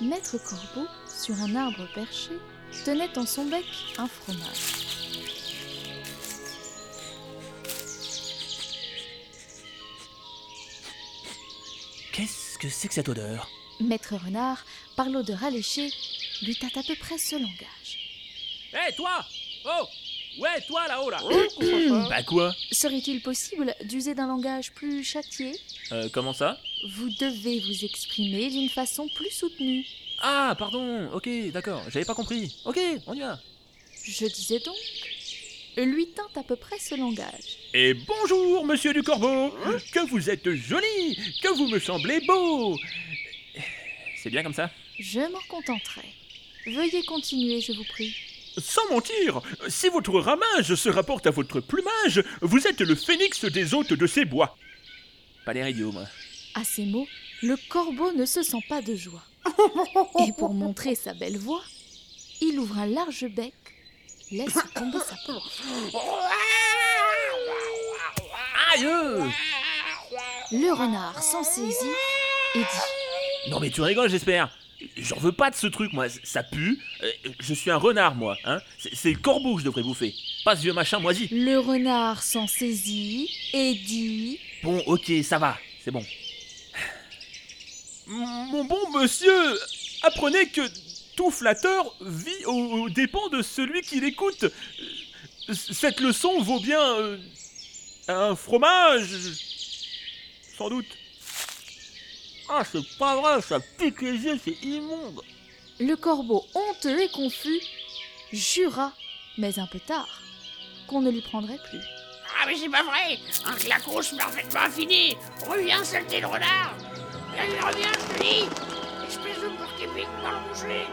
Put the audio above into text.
Maître Corbeau, sur un arbre perché, tenait en son bec un fromage. Qu'est-ce que c'est que cette odeur? Maître Renard, par l'odeur alléchée, lui tâte à peu près ce langage. Hé, toi Oh Ouais, toi là-haut, là Bah quoi? Serait-il possible d'user d'un langage plus châtié? Euh, comment ça? Vous devez vous exprimer d'une façon plus soutenue. Ah, pardon, ok, d'accord, j'avais pas compris. Ok, on y va. Je disais donc, lui tinte à peu près ce langage. Et bonjour, monsieur du Corbeau Que vous êtes joli Que vous me semblez beau C'est bien comme ça? Je m'en contenterai. Veuillez continuer, je vous prie. Sans mentir, si votre ramage se rapporte à votre plumage, vous êtes le phénix des hôtes de ces bois. Pas l'air idiot, moi. À ces mots, le corbeau ne se sent pas de joie. Et pour montrer sa belle voix, il ouvre un large bec, laisse tomber sa peau. Aïe Le renard s'en saisit et dit Non mais tu rigoles, j'espère. J'en veux pas de ce truc, moi. Ça pue. Euh, Je suis un renard, moi. Hein C'est- le corbeau que je devrais bouffer. Pas ce vieux machin moisi. Le renard s'en saisit et dit Bon, ok, ça va. C'est bon. Mon bon monsieur, apprenez que tout flatteur vit aux, aux dépens de celui qui l'écoute. Euh, Cette leçon vaut bien euh, un fromage, sans doute. Ah, c'est pas vrai, ça pique les yeux, c'est immonde. Le corbeau, honteux et confus, jura, mais un peu tard, qu'on ne lui prendrait plus. Ah mais c'est pas vrai. Un clacos parfaitement fini. Reviens, saleté de renard. Viens, il revient, je te dis. Espèce de porc épique mal bouché